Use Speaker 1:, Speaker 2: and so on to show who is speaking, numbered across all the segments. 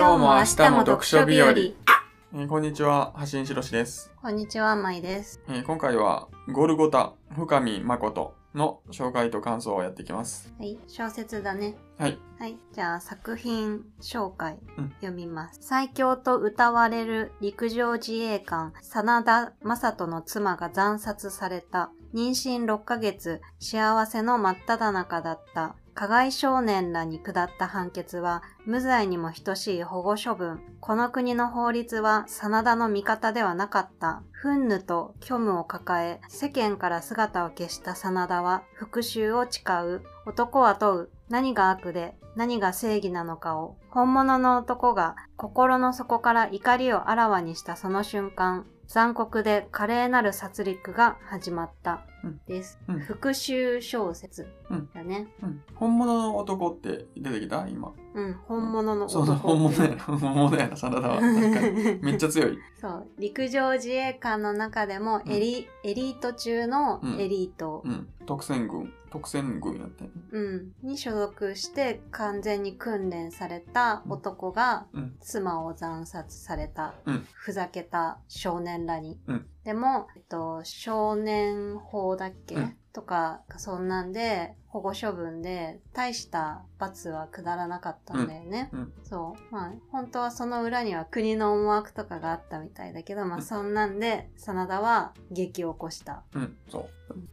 Speaker 1: 今日も明日も読書日和。
Speaker 2: えーこんにちは、橋井しろしです、
Speaker 1: こんにちは、まいです。
Speaker 2: えー今回は、ゴルゴタ、深見誠の紹介と感想をやっていきます。
Speaker 1: はい、小説だね。
Speaker 2: はい。
Speaker 1: はい、じゃあ作品紹介、
Speaker 2: うん
Speaker 1: 読みます。最強と歌われる陸上自衛官、真田正人の妻が惨殺された。妊娠6ヶ月、幸せの真っ只中だった。加害少年らに下った判決は、無罪にも等しい保護処分。この国の法律は、真田の味方ではなかった。憤怒と虚無を抱え、世間から姿を消した真田は、復讐を誓う。男は問う。何が悪で、何が正義なのかを。本物の男が、心の底から怒りをあらわにしたその瞬間、残酷で華麗なる殺戮が始まった。
Speaker 2: うん
Speaker 1: です。
Speaker 2: うん
Speaker 1: 復讐小説
Speaker 2: うん
Speaker 1: だね。
Speaker 2: うん。本物の男って出てきた？今。
Speaker 1: うん、本物の
Speaker 2: そうそう、本物やな。本物やな、真田は。めっちゃ強い。
Speaker 1: そう。陸上自衛官の中でもエリ,、エリート中のエリート、
Speaker 2: うん。特選軍。特選軍やってん。
Speaker 1: うん、に所属して完全に訓練された男が
Speaker 2: うん。
Speaker 1: 妻を惨殺された、
Speaker 2: うん。
Speaker 1: ふざけた少年らに。
Speaker 2: うん。
Speaker 1: でも、えっと、少年法だっけ、
Speaker 2: うん。
Speaker 1: とか、そんなんで保護処分で大した罰は下らなかったんだよね。
Speaker 2: うんうん
Speaker 1: そう。まあ、本当はその裏には国の思惑とかがあったみたいだけど、まあそんなんで、真田は劇を起こした。
Speaker 2: うん。そう。うん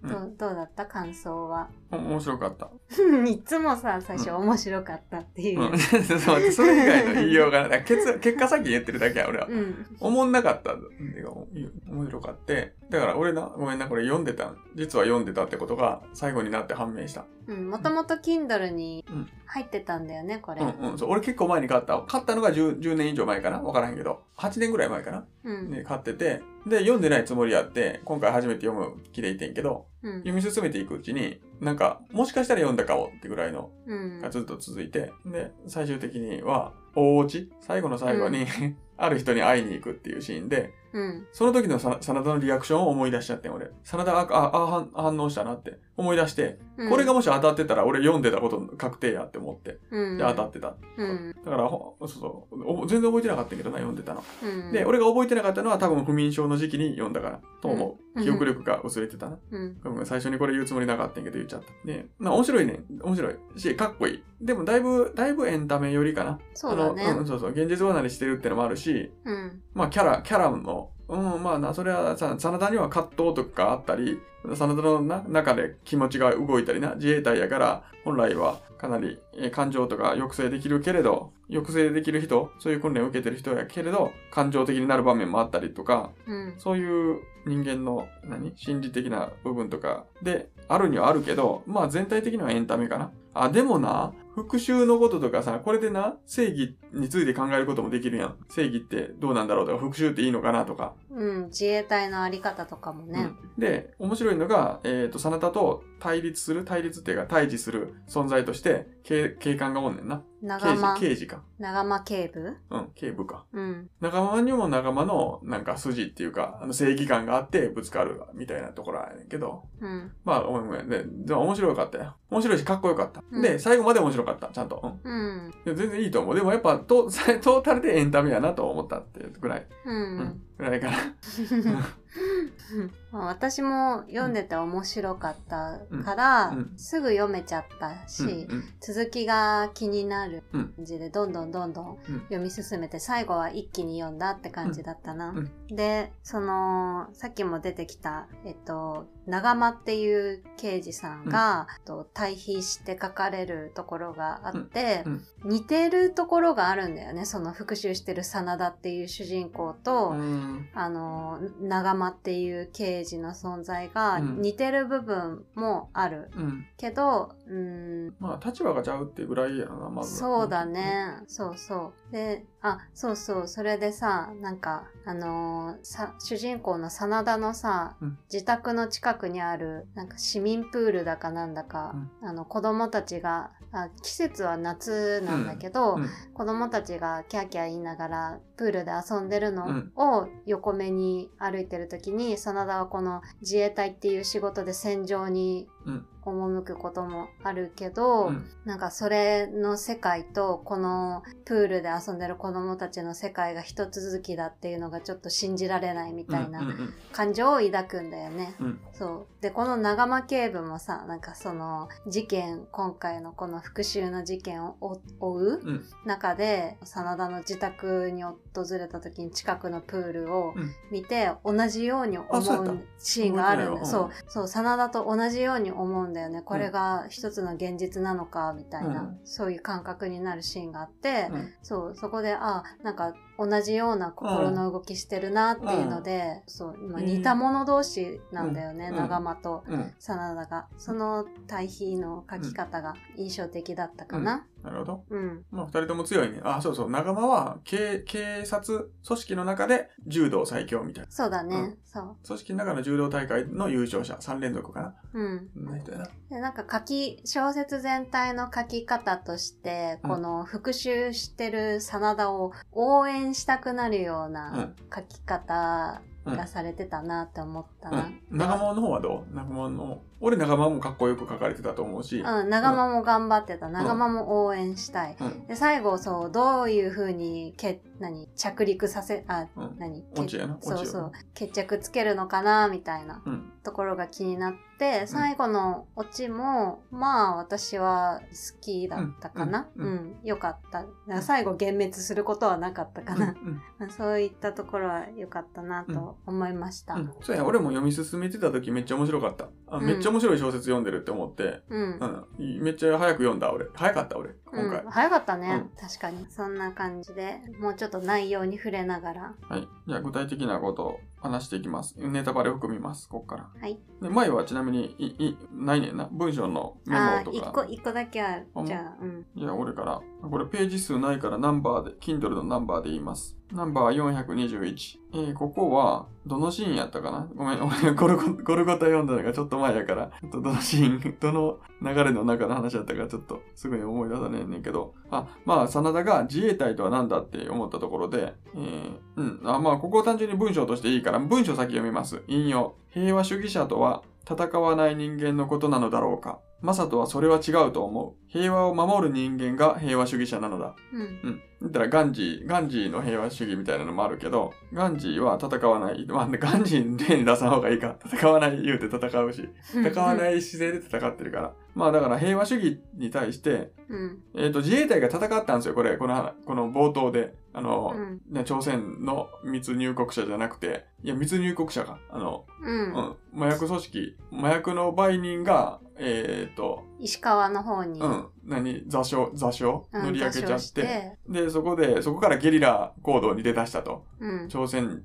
Speaker 1: どうどうだった？感想は？
Speaker 2: お面白かった。
Speaker 1: いつもさ、最初面白かったっていう。
Speaker 2: うん。ちょっと待ってそれ以外の言いようがない。結結果先言ってるだけや、俺は。
Speaker 1: うん。
Speaker 2: 思んなかった面白かって。だから俺な、ごめんな、これ読んでた、実は読んでたってことが最後になって判明した。
Speaker 1: うん。もともと Kindle に
Speaker 2: うん
Speaker 1: 入ってたんだよね、これ。
Speaker 2: うんうん。そう俺結構前に買った。買ったのが 10, 10年以上前かな？わからんけど。8年ぐらい前かな？
Speaker 1: うん。
Speaker 2: で、買ってて。で、読んでないつもりやって、今回初めて読む気でいてんけど、
Speaker 1: うん。
Speaker 2: 読み進めていくうちに、なんか、もしかしたら読んだかもってぐらいの
Speaker 1: うん
Speaker 2: がずっと続いて、で、最終的には、大落ち？最後の最後に、ある人に会いに行くっていうシーンで、
Speaker 1: うん。
Speaker 2: その時のさ真田のリアクションを思い出しちゃってん、俺。真田が、あ、あ、反反応したなって思い出して、
Speaker 1: うん。
Speaker 2: これがもし当たってたら俺読んでたこと確定やって思って、
Speaker 1: うん、
Speaker 2: で、当たってた。
Speaker 1: うん。
Speaker 2: だから、ほそうそうお全然覚えてなかったけどな、読んでたの。
Speaker 1: うん。
Speaker 2: で、俺が覚えてなかったのは多分不眠症の時期に読んだから、と思う。
Speaker 1: うん
Speaker 2: 記憶力が薄れてたな。
Speaker 1: うん。
Speaker 2: ごめん最初にこれ言うつもりなかったんやけど言っちゃった。ね、まあ面白いね。面白いし、かっこいい。でもだいぶ、だいぶエンタメ寄りかな。
Speaker 1: そうだね
Speaker 2: うん、そうそう。現実離れしてるってのもあるし、
Speaker 1: うん。
Speaker 2: まあキャラ、キャラの、うん、まあな、それはさ、真田には葛藤とかあったり、真田のな中で気持ちが動いたりな、自衛隊やから、本来はかなりえー感情とか抑制できるけれど、抑制できる人、そういう訓練を受けてる人やけれど、感情的になる場面もあったりとか、
Speaker 1: うん。
Speaker 2: そういう人間の、何？心理的な部分とかで、あるにはあるけど、まあ全体的にはエンタメかな。あ、でもな、復讐のこととかさ、これでな、正義について考えることもできるやん。正義ってどうなんだろうとか、復讐っていいのかなとか。
Speaker 1: うん。自衛隊のあり方とかもね。
Speaker 2: うんで、面白いのが、えっ、と、真田と対立する、対立っていうか、対峙する存在として、警警官がおんねんな。刑
Speaker 1: 長間
Speaker 2: 事、、刑事か。
Speaker 1: 長間警部？
Speaker 2: うん、警部か。
Speaker 1: うん。
Speaker 2: 仲間にも仲間のなんか筋っていうか、あの正義感があってぶつかるみたいなところやねんけど、
Speaker 1: うん。
Speaker 2: まあ、ごめんごめん。で、でも面白かったよ。面白いしかっこよかった。
Speaker 1: うん
Speaker 2: で、最後まで面白かった。ちゃんと。
Speaker 1: うん。
Speaker 2: うん。で全然いいと思う。でもやっぱト、トータルでエンタメやなと思ったっていうぐらい。
Speaker 1: う
Speaker 2: うん
Speaker 1: ん。。
Speaker 2: ぐらいかな。
Speaker 1: まあ私も読んでて面白かったから、
Speaker 2: うん。うん。
Speaker 1: すぐ読めちゃったし、
Speaker 2: うんうん。
Speaker 1: 続きが気になる
Speaker 2: うん。
Speaker 1: 感じでどんどんどんどん
Speaker 2: うん。
Speaker 1: 読み進めて最後は一気に読んだって感じだったな。
Speaker 2: うん。
Speaker 1: でそのさっきも出てきた、えっと、長間っていう刑事さんが、えっと対比して書かれるところがあって、
Speaker 2: うん。
Speaker 1: 似てるところがあるんだよねその復讐してる真田っていう主人公と、
Speaker 2: うん。
Speaker 1: あの長間っていう刑事の存在が
Speaker 2: うん。
Speaker 1: 似てる部分もある、
Speaker 2: うん。
Speaker 1: けどうん。
Speaker 2: まあ、立場がちゃうってぐらいやろな、まずは。
Speaker 1: そうだね、そうそう。であそうそう。それでさなんかあのーさ主人公の真田のさ、
Speaker 2: うん。
Speaker 1: 自宅の近くにあるなんか市民プールだかなんだか、あの子供たちがあ季節は夏なんだけど、
Speaker 2: うん。
Speaker 1: 子供たちがキャーキャー言いながらプールで遊んでるの
Speaker 2: うん。
Speaker 1: を横目に歩いてる時に真田はこの自衛隊っていう仕事で戦場に
Speaker 2: うん
Speaker 1: 赴くこともあるけど、
Speaker 2: うん。
Speaker 1: なんかそれの世界とこのプールで遊んでる子供たちの世界が一続きだっていうのがちょっと信じられないみたい
Speaker 2: うんう
Speaker 1: なん感情を抱くんだよね。
Speaker 2: うん。
Speaker 1: そう。で、この長間警部もさ、なんかその事件、今回のこの復讐の事件を追追う
Speaker 2: うん。
Speaker 1: 中で、真田の自宅に訪れた時に近くのプールを
Speaker 2: うん。
Speaker 1: 見て、同じように思うシーンがあるんだ。そう、そう、真田と同じように思うんだよね。これが一つの現実なのか、みたいな、
Speaker 2: うん。
Speaker 1: そういう感覚になるシーンがあって、
Speaker 2: うん。
Speaker 1: そう、そこで、あ、なんか同じような心の動きしてるなっていうので、そう、今似た者同士なんだよね、
Speaker 2: うん
Speaker 1: 長間と
Speaker 2: うん
Speaker 1: 真田が。その対比の書き方が印象的だったかな。
Speaker 2: なるほど。
Speaker 1: うん。
Speaker 2: まあ、二人とも強いね。あ、そうそう。長間は警、警察組織の中で柔道最強みたいな。
Speaker 1: そうだね、
Speaker 2: うん
Speaker 1: そう。
Speaker 2: 組織の中の柔道大会の優勝者、3連続かな。
Speaker 1: うん。
Speaker 2: な人やな。
Speaker 1: でなんか書き、小説全体の書き方として、
Speaker 2: うん
Speaker 1: この復讐してる真田を応援したくなるような書き方がされてたなって思ったな。
Speaker 2: うん。長間の方はどう？長間の、俺長間もかっこよく書かれてたと思うし。
Speaker 1: うん、長間も頑張ってた。長間も応援したい。
Speaker 2: うん。
Speaker 1: で、最後、そう、どういう風に、け、何、着陸させ、あ、
Speaker 2: うん。
Speaker 1: 何？そうそう。決着つけるのかな、みたいな
Speaker 2: うん。
Speaker 1: ところが気になって、最後のオチも、まあ、私は好きだったかな。
Speaker 2: う
Speaker 1: うんん、よかった。最後、幻滅することはなかったかな。
Speaker 2: うん。
Speaker 1: そういったところは良かったなと思いました。
Speaker 2: うん。そうや、俺も読み進めてた時めっちゃ面白かった。あめっちゃ面白い小説読んでるって思って、
Speaker 1: うん。
Speaker 2: うん。めっちゃ早く読んだ、俺。早かった、俺。今回。
Speaker 1: うん、早かったね、
Speaker 2: う
Speaker 1: 確かにそんな感じでもうちょっと内容に触れながら
Speaker 2: はい。じゃあ、具体的なことを話していきます。ネタバレを含みます、ここから。
Speaker 1: はい
Speaker 2: で、前はちなみに、い、い、ないねんな。文章のメ
Speaker 1: ああ
Speaker 2: モとか。
Speaker 1: 一個一個だけあるじゃあうん
Speaker 2: じゃあ、俺から。これページ数ないからナンバーで、Kindle のナンバーで言います。ナンバー421。えー、ここは、どのシーンやったかな？ごめん、俺ゴルゴ、ゴルゴタ読んだのがちょっと前やから、ちょっとどのシーン、どの流れの中の話やったかちょっとすぐに思い出さねえねんけど、あ、まあ、真田が自衛隊とは何だって思ったところで、えー、うん、あまあ、ここを単純に文章としていいから、文章先読みます。引用。平和主義者とは、戦わない人間のことなのだろうか。マサトはそれは違うと思う。平和を守る人間が平和主義者なのだ。
Speaker 1: うん
Speaker 2: うん。だったらガンジー、ガンジーの平和主義みたいなのもあるけど、ガンジーは戦わない。まあ、ガンジー例に出さん方がいいか。戦わない言うて戦うし。戦わない姿勢で戦ってるから。まあだから平和主義に対して、
Speaker 1: うん
Speaker 2: えっ、と、自衛隊が戦ったんですよ、これ。この、この冒頭で。あの、
Speaker 1: うん。
Speaker 2: ね朝鮮の密入国者じゃなくて、いや、密入国者か。あの、
Speaker 1: う
Speaker 2: うんん、麻薬組織、麻薬の売人が、えっ、と、
Speaker 1: 石川の方に。
Speaker 2: うん、何、座礁、座礁？
Speaker 1: うん
Speaker 2: 乗り上げちゃっ、
Speaker 1: て。て。
Speaker 2: で、そこで、そこからゲリラ行動に出だしたと。
Speaker 1: うん。
Speaker 2: 朝鮮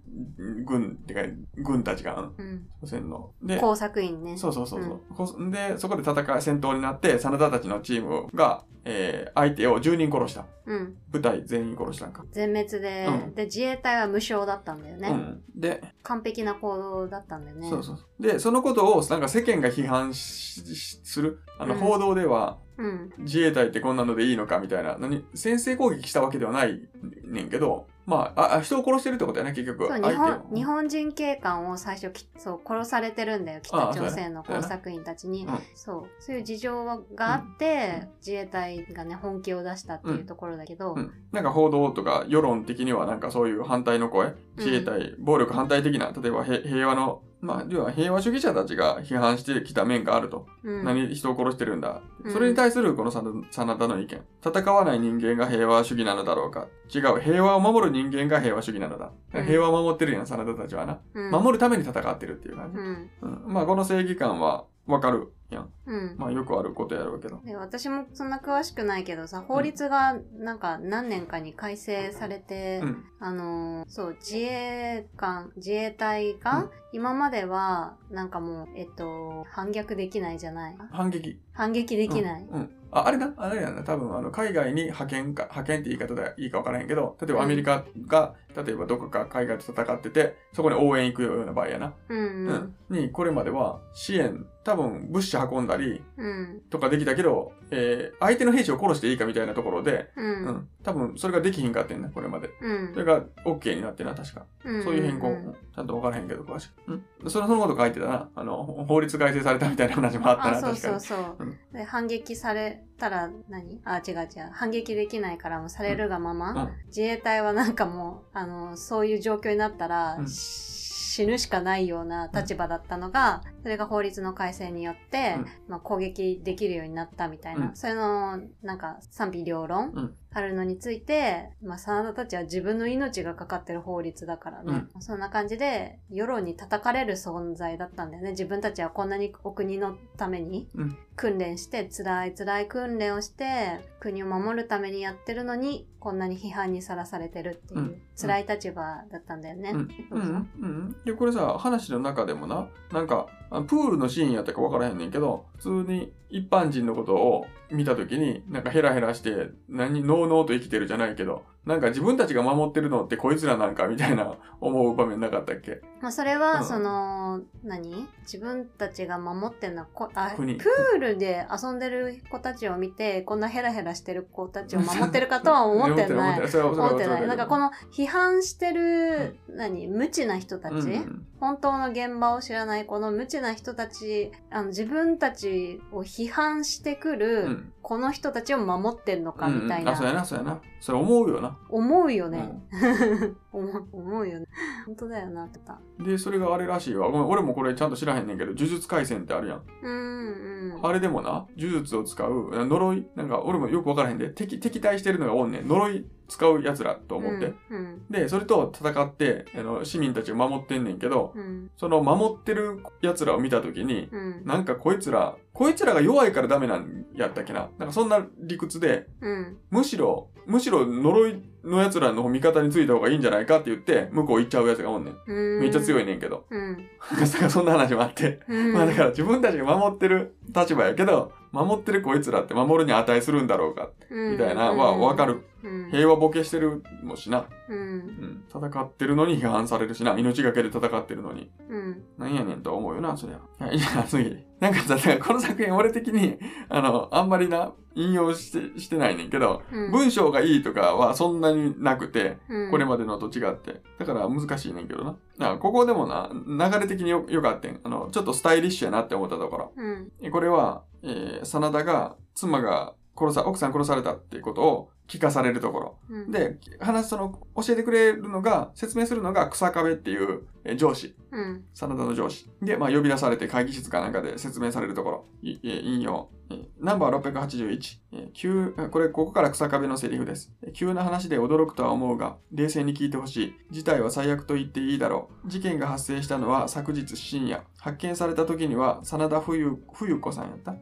Speaker 2: 軍、ってか、軍たちが、うん。
Speaker 1: うん。
Speaker 2: 朝鮮の。で、
Speaker 1: 工作員ね。
Speaker 2: そうそうそうそう、こで、そこで戦い、戦闘になって、真田たちのチームが、えー、相手を10人殺した。
Speaker 1: うん。
Speaker 2: 部隊全員殺したんか。
Speaker 1: 全滅で、
Speaker 2: うん。
Speaker 1: で自衛隊は無償だったんだよね、
Speaker 2: うん。で、
Speaker 1: 完璧な行動だったんだよね。
Speaker 2: そうそうそう。で、そのことを、なんか世間が批判ししする、あの、
Speaker 1: うん。
Speaker 2: 報道では、
Speaker 1: うん。
Speaker 2: 自衛隊ってこんなのでいいのかみたいな、何、先制攻撃したわけではないねんけど、まあ、あ、あ人を殺してるってことやね、結局。
Speaker 1: そう日本日本人警官を最初きそう殺されてるんだよ北朝鮮の工作員たちに。
Speaker 2: うん。
Speaker 1: そう。そういう事情があって、自衛隊がね本気を出したっていうところだけど、
Speaker 2: うん。なんか報道とか世論的にはなんかそういう反対の声、自衛隊、暴力反対的な、例えばへ平和の、まあ、要は平和主義者たちが批判してきた面があると。
Speaker 1: うん。
Speaker 2: 何人を殺してるんだ。
Speaker 1: うん。
Speaker 2: それに対するこの真真田の意見。戦わない人間が平和主義なのだろうか。違う。平和を守る人間が平和主義なのだ。
Speaker 1: うん
Speaker 2: 平和を守ってるやん、真田たちはな。
Speaker 1: うん
Speaker 2: 守るために戦ってるっていう感じ。
Speaker 1: うん
Speaker 2: うんまあ、この正義感はわかるやん。
Speaker 1: うん
Speaker 2: まあ、よくあることやろうけど。
Speaker 1: で私もそんな詳しくないけどさ法律がなんか何年かに改正されて、
Speaker 2: うん。
Speaker 1: あのーそう自衛官自衛隊が、
Speaker 2: うん
Speaker 1: 今まではなんかもうえっと反逆できないじゃない？
Speaker 2: 反撃。
Speaker 1: 反撃できない、
Speaker 2: うん。ああれな、あれやな、多分あの海外に派遣か、派遣って言い方でいいか分からへんけど、例えばアメリカが、例えばどこか海外と戦ってて、そこに応援行くような場合やな。
Speaker 1: うんうん。
Speaker 2: うん。に、これまでは支援、多分物資運んだり
Speaker 1: うん。
Speaker 2: とかできたけど、えー、相手の兵士を殺していいかみたいなところで、
Speaker 1: う。
Speaker 2: うんん。多分それができひんかってんな、これまで。
Speaker 1: うん
Speaker 2: それが OK になってな、確か。
Speaker 1: うん。
Speaker 2: そういう変更、
Speaker 1: ん
Speaker 2: ちゃんと分からへんけど、詳しく。うん。その、そのこと書いてたな。あの、法律改正されたみたいな話もあったな、
Speaker 1: あ、そう
Speaker 2: 確かに。
Speaker 1: そうそう。
Speaker 2: うん
Speaker 1: で、反撃されたら何？あ、違う違う。反撃できないからもうされるがまま、
Speaker 2: うん。
Speaker 1: 自衛隊はなんかもう、あの、そういう状況になったら、死ぬしかないような立場だったのが、それが法律の改正によって、
Speaker 2: うん
Speaker 1: まあ、攻撃できるようになったみたいな、
Speaker 2: うん
Speaker 1: それの、なんか賛否両論、
Speaker 2: うん
Speaker 1: あるのについて、まあ、真田たちは自分の命がかかってる法律だからね、そんな感じで、世論に叩かれる存在だったんだよね。自分たちはこんなにお国のために
Speaker 2: うん。
Speaker 1: 訓練して、辛い辛い訓練をして、国を守るためにやってるのに、こんなに批判にさらされてるっていう、
Speaker 2: うん。
Speaker 1: 辛い立場だったんだよね。
Speaker 2: うん。で、これさ、話の中でもな、なんか、あプールのシーンやったか分からへんねんけど、普通に一般人のことを見た時に、なんかヘラヘラして、何、ノーノーと生きてるじゃないけど、なんか自分たちが守ってるのってこいつらなんかみたいな 思う場面なかったっけ？
Speaker 1: まあ、それは、
Speaker 2: うん。
Speaker 1: その、何？自分たちが守ってるのはこあ、プ
Speaker 2: 国
Speaker 1: ールで遊んでる子たちを見て、こんなヘラヘラしてる子たちを守ってるかとは思ってない。
Speaker 2: 思ってない。
Speaker 1: なんかこ
Speaker 2: の、
Speaker 1: の批判してる、何？無知な人たち、
Speaker 2: うんうん。
Speaker 1: 本当の現場を知らないこの無知な人たち、あの自分たちを批判してくる、
Speaker 2: うん
Speaker 1: この人たちを守ってるのかみたい
Speaker 2: うんうんあ、そうや
Speaker 1: な、
Speaker 2: な、そうやな。それ思うよな。
Speaker 1: 思うよね。
Speaker 2: うん
Speaker 1: 思う思うよね。本当だよなってた。
Speaker 2: で、それがあれらしいわ。ごめん、俺もこれちゃんと知らへんねんけど、呪術廻戦ってあるやん。
Speaker 1: うんうん。
Speaker 2: あれでもな、呪術を使う、呪い、なんか俺もよくわからへんで、敵、敵対してるのがおんねん。呪い使う奴らと思って。
Speaker 1: うん。
Speaker 2: で、それと戦って、あの、市民たちを守ってんねんけど、
Speaker 1: うん。
Speaker 2: その守ってる奴らを見たときに、
Speaker 1: うん。
Speaker 2: なんかこいつら、こいつらが弱いからダメなんやったっけな。なんかそんな理屈で、
Speaker 1: うん。
Speaker 2: むしろ、むしろ呪いの奴らの味方についた方がいいんじゃないかって言って、向こう行っちゃう奴がおんねん。
Speaker 1: うん。
Speaker 2: めっちゃ強
Speaker 1: い。
Speaker 2: いねんけど。
Speaker 1: うん。
Speaker 2: かそんな話もあって。
Speaker 1: うん。
Speaker 2: まあだから自分たちが守ってる立場やけど、守ってるこいつらって守るに値するんだろうか、みたいな、はわか
Speaker 1: る。
Speaker 2: 平和ボケしてるもしな。
Speaker 1: うん。
Speaker 2: うん。戦ってるのに批判されるしな。命がけで戦ってるのに。
Speaker 1: うん。
Speaker 2: なんやねんとは思うよな、そりゃ。はい、じゃあ次。なんかさ、だからこの作品俺的に、あの、あんまりな、引用して、してないねんけど、
Speaker 1: うん。
Speaker 2: 文章がいいとかはそんなになくて、
Speaker 1: うん
Speaker 2: これまでのと違って。だから難しいねんけどな。なここでもな、流れ的によよかったん。あの、ちょっとスタイリッシュやなって思ったところ。
Speaker 1: うん。
Speaker 2: えこれは、えー、真田が妻が殺さ、奥さん殺されたっていうことを聞かされるところ。
Speaker 1: うん。
Speaker 2: で、話その、教えてくれるのが、説明するのが草壁っていう、えー上司。
Speaker 1: うん。
Speaker 2: 真田の上司。で、まあ、呼び出されて会議室かなんかで説明されるところ。いえー引用。えーナンバー681。えー急、これ、ここから草壁のセリフです。えー急な話で驚くとは思うが、冷静に聞いてほしい。事態は最悪と言っていいだろう。事件が発生したのは昨日深夜。発見された時には、真田冬、冬子さんやった？
Speaker 1: うん。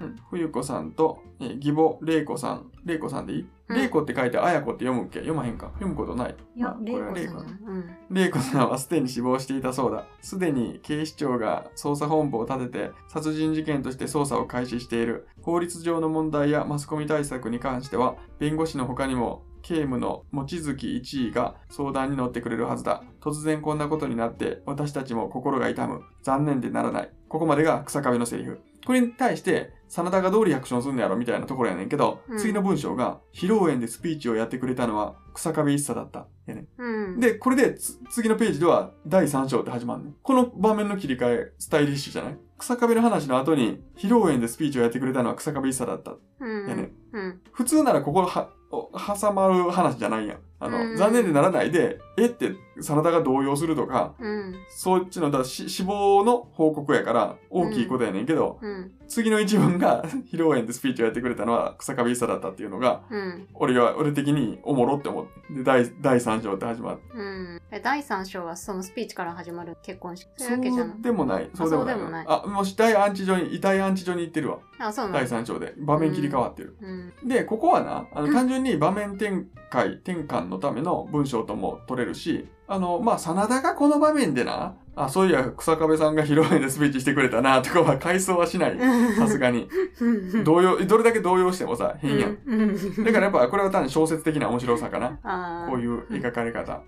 Speaker 2: うん。冬子さんと、えー義母、玲子さん。玲子さんでいい？
Speaker 1: うん
Speaker 2: 玲子って書いて、綾子って読むっけ？読まへんか？読むことない。
Speaker 1: いやレイコさん。うん。
Speaker 2: 玲子さんはすでに死亡していたそうだ。すでに警視庁が捜査本部を立てて殺人事件として捜査を開始している。法律上の問題やマスコミ対策に関しては、弁護士の他にも警務の望月一位が相談に乗ってくれるはずだ。突然こんなことになって私たちも心が痛む。残念でならない。ここまでが草壁のセリフ。これに対して、真田がどうリアクションすんのやろみたいなところやねんけど、
Speaker 1: うん
Speaker 2: 次の文章が、披露宴でスピーチをやってくれたのは草壁一茶だった。やねん
Speaker 1: うん。
Speaker 2: で、これでつ次のページでは第3章って始まるね。この場面の切り替え、スタイリッシュじゃない？草壁の話の後に、披露宴でスピーチをやってくれたのは草壁一茶だった。
Speaker 1: うん。
Speaker 2: やね
Speaker 1: うん。
Speaker 2: 普通ならここは、お挟まる話じゃないやん。あの、
Speaker 1: うん
Speaker 2: 残念でならないで、えって、真田が動揺するとか、
Speaker 1: うん。
Speaker 2: そっちの、だ死亡の報告やから、大きいことやねんけど、
Speaker 1: うん。
Speaker 2: 次の一文が、披露宴でスピーチをやってくれたのは草壁一茶だったっていうのが、
Speaker 1: うん。
Speaker 2: 俺は、俺的におもろって思って。で、第、第3章って始まる。
Speaker 1: うん。え第3章はそのスピーチから始まる結婚式。そう
Speaker 2: でもない。そうでもない。
Speaker 1: そうでもない
Speaker 2: あ、もう死体安置所に、遺体安置所に行ってるわ。
Speaker 1: あ、そう
Speaker 2: 第
Speaker 1: だ。
Speaker 2: 3章で。場面切り替わってる。
Speaker 1: うん。
Speaker 2: で、ここはな、あの、
Speaker 1: うん
Speaker 2: 単純に場面展開、転換のための文章とも取れるし、あの、まあ、真田がこの場面でな、あ、そういや、草壁さんが披露宴でスピーチしてくれたな、とかは回想はしない。さすがに。動揺、どれだけ動揺してもさ、変やん。
Speaker 1: ん。
Speaker 2: だからやっぱこれは単に小説的な面白さかな。こういう描かれ方。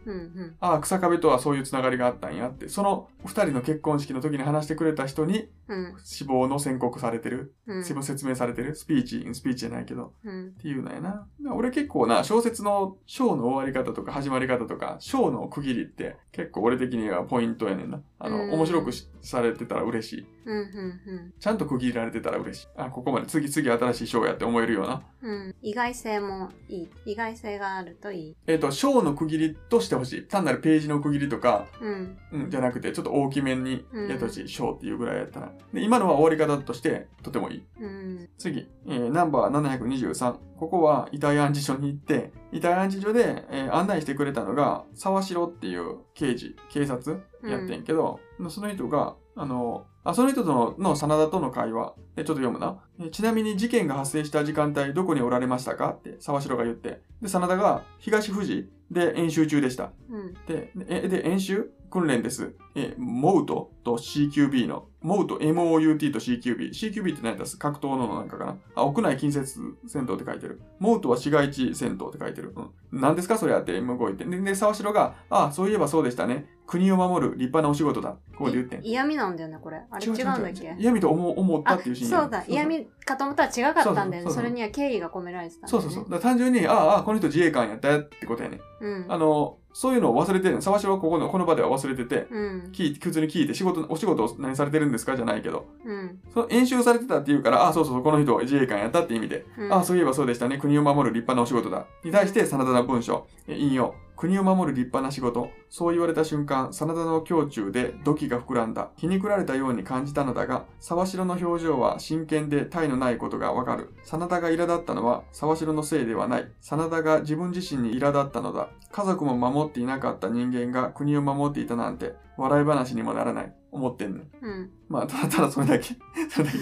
Speaker 2: ああ、草壁とはそういうつながりがあったんやって、その二人の結婚式の時に話してくれた人に
Speaker 1: うん
Speaker 2: 死亡の宣告されてる、
Speaker 1: うん
Speaker 2: 死亡説明されてる、スピーチ、スピーチじゃないけど、
Speaker 1: うん
Speaker 2: っていうのやな。俺結構な、小説の章の終わり方とか始まり方とか、章の区切りって結構俺的にはポイントやねんな。あの、
Speaker 1: うん
Speaker 2: 面白くしされてたら嬉しい。
Speaker 1: うんうん
Speaker 2: ちゃんと区切られてたら嬉しい。あ、ここまで次々新しい章やって思えるような。
Speaker 1: うんうん意外性もいい意外性があるといい
Speaker 2: えっ、と、章の区切りとしてほしい。単なるページの区切りとか、
Speaker 1: うん
Speaker 2: うん、じゃなくて、ちょっと大きめにやってほしい。章っていうぐらいやったら。で、今のは終わり方として、とてもいい。
Speaker 1: うん
Speaker 2: 次、えーナンバー723。ここは遺体安置所に行って、遺体安置所で、えー案内してくれたのが、沢城っていう刑事、警察やってんけど、その人が、あの、あその人とのの真田との会話、えちょっと読むな、えちなみに事件が発生した時間帯どこにおられましたかって沢城が言って。で、真田が東富士で演習中でした。
Speaker 1: うん
Speaker 2: で、えで、演習訓練です。え、モウト？と CQB の、モウト、MOUT と CQB。CQB って何だす？格闘のなんかかな？あ、屋内近接戦闘って書いてる。モウトは市街地戦闘って書いてる。うん。何ですか？それやって向こう行って。で、で沢城が、あ、そういえばそうでしたね。国を守る立派なお仕事だ。こう言って
Speaker 1: 嫌味なんだよねこれあれ違うんだっけ？
Speaker 2: 嫌味と思う思った
Speaker 1: あ
Speaker 2: っていうシーン
Speaker 1: そうだ嫌味かと思ったら違かったんだよね
Speaker 2: そ
Speaker 1: れには敬意が込められてたね
Speaker 2: そうそうそう。単純に、ああ、ああこの人自衛官やったってことやね。
Speaker 1: うん
Speaker 2: あの、そういうのを忘れてる沢城はここの、この場では忘れてて、
Speaker 1: うん。
Speaker 2: 聞いて、普通に聞いて、仕事、お仕事を何されてるんですか？じゃないけど、
Speaker 1: うん。
Speaker 2: その演習されてたって言うから、あ、そうそうこの人は自衛官やったって意味で、
Speaker 1: うん。
Speaker 2: あ、そういえばそうでしたね、国を守る立派なお仕事だ。に対して、真田の文章、え引用。国を守る立派な仕事。そう言われた瞬間、真田の胸中で土器が膨らんだ。皮肉られたように感じたのだが、沢城の表情は真剣で体のないことがわかる。真田が苛立ったのは、沢城のせいではない。真田が自分自身に苛立ったのだ。家族も守っていなかった人間が国を守っていたなんて、笑い話にもならない。思ってんねん。
Speaker 1: うん
Speaker 2: まあ、ただただそれだけ。それだけ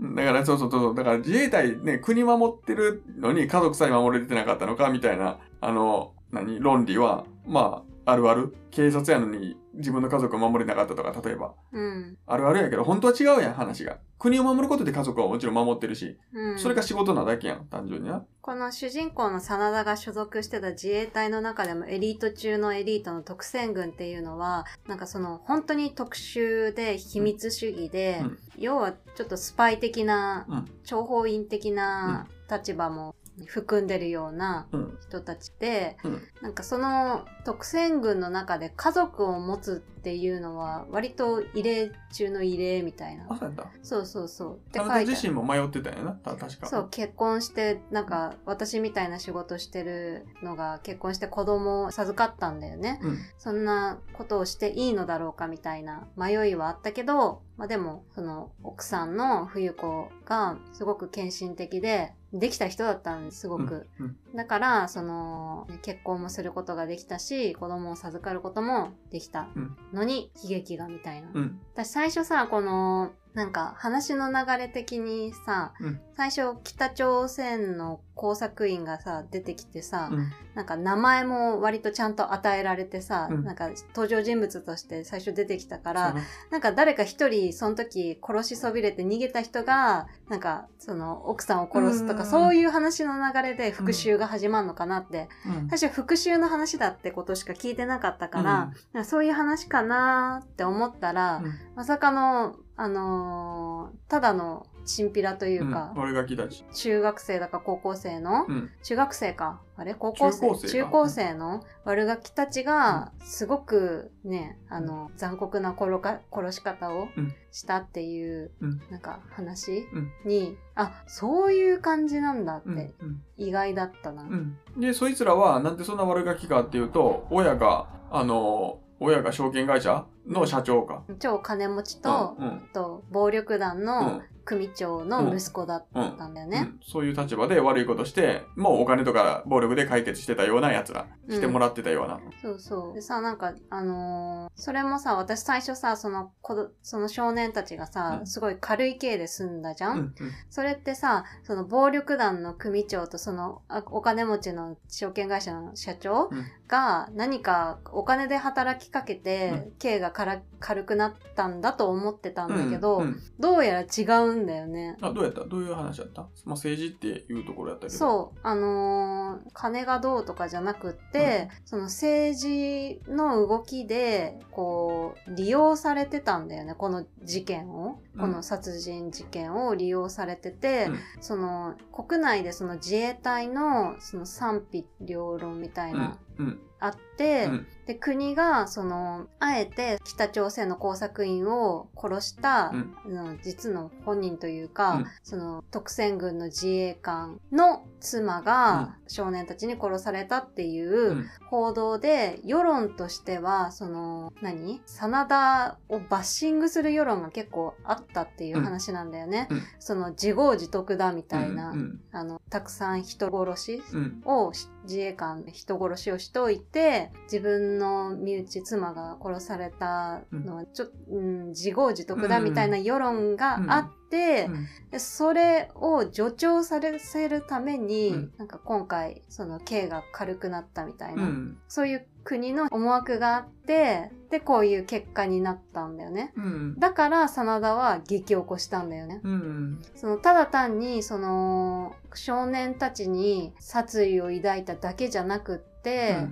Speaker 2: だから、そうそうそう。だから自衛隊ね、国守ってるのに家族さえ守れてなかったのか、みたいな、あの、何、論理は、まあ、あるある。警察やのに自分の家族を守れなかったとか、例えば。
Speaker 1: うん
Speaker 2: あるあるやけど、本当は違うやん、話が。国を守ることで家族はもちろん守ってるし、
Speaker 1: うん
Speaker 2: それが仕事なだけやん、単純にな。
Speaker 1: この主人公の真田が所属してた自衛隊の中でもエリート中のエリートの特戦軍っていうのはなんかその本当に特殊で秘密主義で、
Speaker 2: うん
Speaker 1: 要はちょっとスパイ的な、
Speaker 2: うん
Speaker 1: 諜報員的な立場も含んでるような
Speaker 2: うん。
Speaker 1: 人たちで、
Speaker 2: うん
Speaker 1: なんかその特戦軍の中で家族を持つっていうのは割と異例中の異例みたいな
Speaker 2: あ、そう。
Speaker 1: そうそうそうって書いてある
Speaker 2: 自身も迷ってたんやな、た確か。
Speaker 1: そう、結婚して、なんか、私みたいな仕事してるのが、結婚して子供を授かったんだよね。
Speaker 2: うん。
Speaker 1: そんなことをしていいのだろうかみたいな迷いはあったけど、まあでも、その、奥さんの冬子が、すごく献身的で、できた人だったんです、すごく。
Speaker 2: うん。
Speaker 1: だから、その、結婚もすることができたし、子供を授かることもできた
Speaker 2: うん
Speaker 1: のに、悲劇がみたいな。
Speaker 2: うん。
Speaker 1: 私最初さこのなんか話の流れ的にさ、
Speaker 2: うん。
Speaker 1: 最初北朝鮮の工作員がさ出てきてさ、
Speaker 2: うん。
Speaker 1: なんか名前も割とちゃんと与えられてさ、
Speaker 2: うん。
Speaker 1: なんか登場人物として最初出てきたから、なんか誰か一人その時殺しそびれて逃げた人がなんかその奥さんを殺すとか
Speaker 2: うん。
Speaker 1: そういう話の流れで復讐が始まるのかなって、
Speaker 2: うん。
Speaker 1: 最初復讐の話だってことしか聞いてなかったから、かそういう話かなって。思ったら、
Speaker 2: うん。
Speaker 1: まさかの、あのーただのチンピラというか、
Speaker 2: うん、俺が来たち。
Speaker 1: 中学生だか高校生の、
Speaker 2: うん。
Speaker 1: 中学生かあれ？高校生？中高生の悪ガキたちが、すごくね、あの、残酷な殺か殺し方を
Speaker 2: うん
Speaker 1: したっていう、
Speaker 2: うん
Speaker 1: なんか話
Speaker 2: うん
Speaker 1: に、あ、そういう感じなんだっ
Speaker 2: うん。
Speaker 1: て
Speaker 2: うん。
Speaker 1: 意外だったな。
Speaker 2: うん。で、そいつらは、なんでそんな悪ガキかっていうと、親が、あの、親が証券会社の社長か。
Speaker 1: 超金持ちと、
Speaker 2: うん。
Speaker 1: と暴力団
Speaker 2: う
Speaker 1: の
Speaker 2: ん。
Speaker 1: 組長の息子だったんだよね。
Speaker 2: うん。そういう立場で悪いことして、もうお金とか暴力で解決してたような奴ら、してもらってたような。
Speaker 1: そうそう。でさ、なんか、あのーそれもさ、私最初さ、その、子どその少年たちがさ、
Speaker 2: うん。
Speaker 1: すごい軽い刑で済んだじゃん、
Speaker 2: うんうん。
Speaker 1: それってさ、その暴力団の組長とそのあお金持ちの証券会社の社長
Speaker 2: うん。
Speaker 1: が何かお金で働きかけて、刑がから軽くなったんだと思ってたんだけど、
Speaker 2: うん。うん。
Speaker 1: どうやら違うんだよね。
Speaker 2: あ、どうやった？どういう話やった？まあ、政治っていうところやったけど。
Speaker 1: そう、あのー金がどうとかじゃなくって、その政治の動きで、こう、利用されてたんだよね、この事件を。
Speaker 2: うん。
Speaker 1: この殺人事件を利用されてて、
Speaker 2: うん。
Speaker 1: その、国内でその自衛隊の、その賛否両論みたい
Speaker 2: うん。
Speaker 1: な、
Speaker 2: うん。
Speaker 1: あって、
Speaker 2: うん
Speaker 1: で、国が、その、あえて北朝鮮の工作員を殺した、
Speaker 2: うん。
Speaker 1: あの実の本人というか、
Speaker 2: うん。
Speaker 1: その、特戦軍の自衛官の妻が少年たちに殺されたっていううん。報道で、世論としては、その、何？真田をバッシングする世論が結構あったっていう話なんだよね。
Speaker 2: うん。
Speaker 1: その、自業自得だみたいな、
Speaker 2: うん。
Speaker 1: あの、たくさん人殺し
Speaker 2: うん。
Speaker 1: をし自衛官で人殺しをしといて自分の身内妻が殺されたのはちょっと、うん、自業自得だみたいな世論があって、
Speaker 2: うん。
Speaker 1: でそれを助長させるために、
Speaker 2: うん。
Speaker 1: なんか今回その刑が軽くなったみたいな、
Speaker 2: うん。
Speaker 1: そういう国の思惑があってでこういう結果になったんだよね。
Speaker 2: うん。
Speaker 1: だから真田は激起こしたんだよね。
Speaker 2: うん。
Speaker 1: そのただ単にその少年たちに殺意を抱いただけじゃなくって、今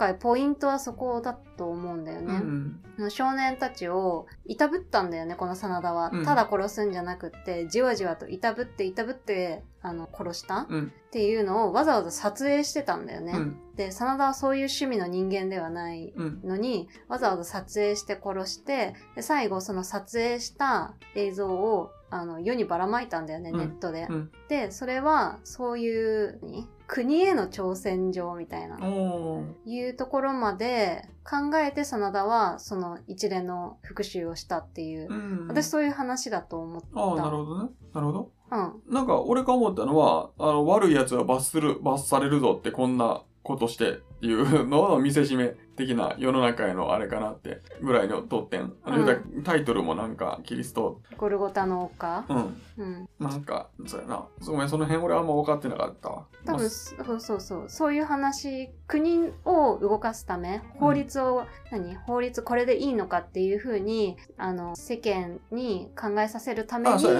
Speaker 1: 回ポイントはそこだと思うんだよ
Speaker 2: うんう
Speaker 1: ね。
Speaker 2: ん。
Speaker 1: 少年たちをいたぶったんだよねこの真田は、
Speaker 2: うん。
Speaker 1: ただ殺すんじゃなくってじわじわといたぶっていたぶってあの殺したっ
Speaker 2: うん。
Speaker 1: ていうのをわざわざ撮影してたんだよね。
Speaker 2: うん。
Speaker 1: で真田はそういう趣味の人間ではない
Speaker 2: うん。
Speaker 1: のにわざわざ撮影して殺してで最後その撮影した映像をあの世にばらまいたんだよね、
Speaker 2: うん。
Speaker 1: ネットで。
Speaker 2: うん。
Speaker 1: でそれはそういう何？国への挑戦状みたいな。いうところまで考えて真田はその一連の復讐をしたっていう、
Speaker 2: うん。
Speaker 1: 私そういう話だと思った。
Speaker 2: ああ、なるほどね。なるほど。
Speaker 1: うん。
Speaker 2: なんか、俺が思ったのは、あの、悪い奴は罰する、罰されるぞってこんなことしてっていうのの見せしめ的な世の中へのあれかなってぐらいのとってん。あの、
Speaker 1: うん。
Speaker 2: タイトルもなんか、キリスト、
Speaker 1: ゴルゴタの丘？
Speaker 2: うん。
Speaker 1: うん。
Speaker 2: なんか、そうやな。ごめん、その辺俺あんま分かってなかったわ。
Speaker 1: 多分
Speaker 2: まあ
Speaker 1: そうそうそう。そういう話国を動かすため法律を、何？法律これでいいのかっていうふうにあの世間に考えさせるために
Speaker 2: あ、そ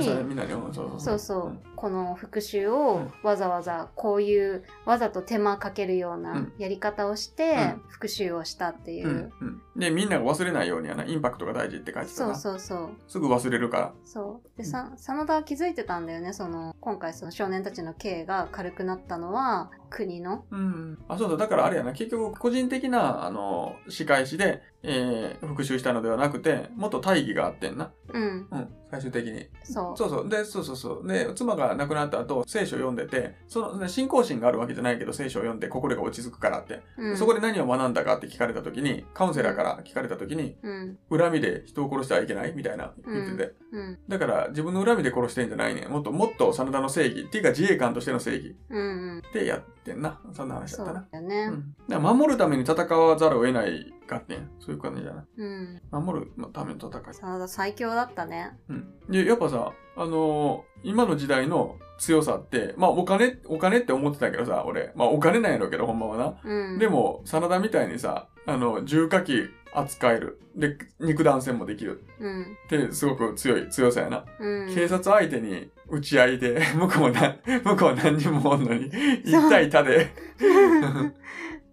Speaker 2: うそう
Speaker 1: この復讐を
Speaker 2: うん。
Speaker 1: わざわざこういうわざと手間かけるよう
Speaker 2: う
Speaker 1: なん。やり方をして
Speaker 2: うん。
Speaker 1: 復讐をしたっていう、
Speaker 2: うんうん、で、みんなが忘れないようにやな、インパクトが大事って書いてた
Speaker 1: そう
Speaker 2: な。
Speaker 1: そうそう
Speaker 2: すぐ忘れるから。
Speaker 1: そうでさ真田は気づいてたんだよねその今回その少年たちの刑が軽くなったのは国の
Speaker 2: うん。あ、そうだ。だからあれやな。結局、個人的な、あの、仕返しで、えー、復讐したのではなくて、もっと大義があってんな。
Speaker 1: うん
Speaker 2: うん。最終的に。
Speaker 1: そう
Speaker 2: そうそう。で、そうそうそう。で、妻が亡くなった後、聖書を読んでて、その、ね信仰心があるわけじゃないけど、聖書を読んで心が落ち着くからって。
Speaker 1: うん
Speaker 2: そこで何を学んだかって聞かれた時に、カウンセラーから聞かれた時に、
Speaker 1: うん
Speaker 2: 恨みで人を殺してはいけない？みたいな言ってて。
Speaker 1: うん
Speaker 2: だから、自分の恨みで殺してんじゃないねん。もっともっと真田の正義、っていうか自衛官としての正義
Speaker 1: うんうん
Speaker 2: でやってんな。そんな話だったな。
Speaker 1: だよね
Speaker 2: うん、だから守るために戦わざるを得ないかってん。そういう感じじゃない。
Speaker 1: うん
Speaker 2: 守るための戦い。
Speaker 1: 最強だったね
Speaker 2: うん。で、やっぱさ、あのー今の時代の強さって、まあお金、お金って思ってたけどさ、俺。まあお金なんやろうけど、ほんまはな。
Speaker 1: うん
Speaker 2: でも、真田みたいにさ、あの、重火器扱える。で、肉弾戦もできる。
Speaker 1: うん
Speaker 2: って、すごく強い、強さやな。
Speaker 1: うん
Speaker 2: 警察相手に打ち合いで、向こうな、向こう何人もおんのに、一対多で。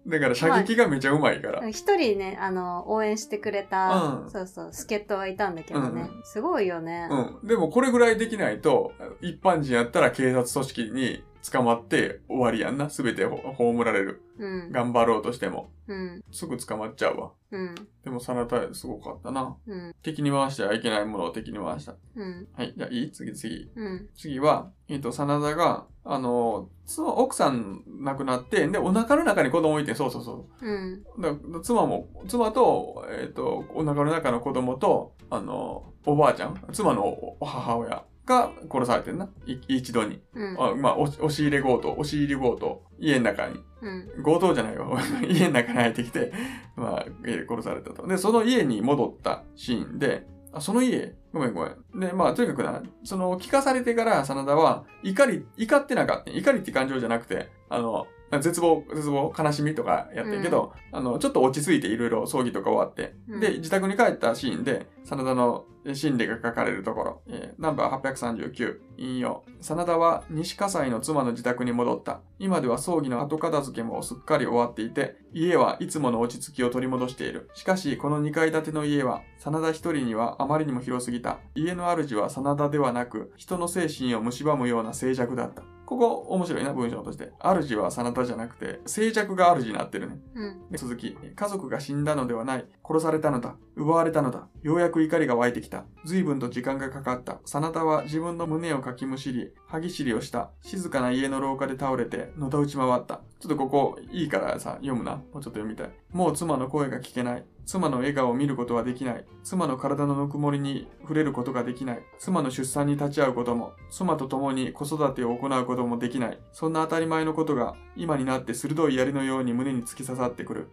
Speaker 2: だから射撃がめちゃうまいから。
Speaker 1: 一人ねあの応援してくれた、
Speaker 2: うん
Speaker 1: そうそう助っ人はいたんだけどね、
Speaker 2: う
Speaker 1: すごいよね、
Speaker 2: うん。でもこれぐらいできないと、一般人やったら警察組織に捕まって終わりやんな。すべてほ葬られる。
Speaker 1: うん
Speaker 2: 頑張ろうとしても。
Speaker 1: うん
Speaker 2: すぐ捕まっちゃうわ。
Speaker 1: うん
Speaker 2: でも、真田すごかったな。
Speaker 1: うん
Speaker 2: 敵に回してはいけないものを敵に回した。
Speaker 1: うん
Speaker 2: はい。じゃあいい？次次。
Speaker 1: うん
Speaker 2: 次は、えっ、と、真田が、あの、その奥さん亡くなって、で、お腹の中に子供いて、そうそうそう。
Speaker 1: うん
Speaker 2: だ妻も、妻と、えっ、と、お腹の中の子供と、あの、おばあちゃん、妻のお母親が殺されてんな。い一度に。
Speaker 1: うん。
Speaker 2: あまあ、押し押し入れ強盗、押し入り強盗、家の中に。
Speaker 1: うん。
Speaker 2: 強盗じゃないよ。家の中に入ってきて、まあ、殺されたと。で、その家に戻ったシーンで、あ、その家ごめんごめん。で、まあ、とにかくな、その、聞かされてから、真田は、怒り、怒ってなかった。怒りって感情じゃなくて、あの、絶望、絶望、悲しみとかやってんけど、あの、ちょっと落ち着いていろいろ葬儀とか終わって、
Speaker 1: うん
Speaker 2: で、自宅に帰ったシーンで、真田の心理が書かれるところ、えーナンバー839、引用。真田は西葛西の妻の自宅に戻った。今では葬儀の後片付けもすっかり終わっていて、家はいつもの落ち着きを取り戻している。しかし、この2階建ての家は、真田一人にはあまりにも広すぎた。家の主は真田ではなく、人の精神を蝕むような静寂だった。ここ面白いな、文章として。主は真田じゃなくて、静寂が主になってるね。
Speaker 1: うん。
Speaker 2: で続き、家族が死んだのではない。殺されたのだ。奪われたのだ。ようやく怒りが湧いてきた。随分と時間がかかった。真田は自分の胸をかきむしり、歯ぎしりをした。静かな家の廊下で倒れて、のたうち回った。ちょっとここ、いいからさ、読むな。もうちょっと読みたい。もう妻の声が聞けない。妻の笑顔を見ることはできない。妻の体のぬくもりに触れることができない。妻の出産に立ち会うことも、妻と共に子育てを行うこともできない。そんな当たり前のことが、今になって鋭い槍のように胸に突き刺さってくる。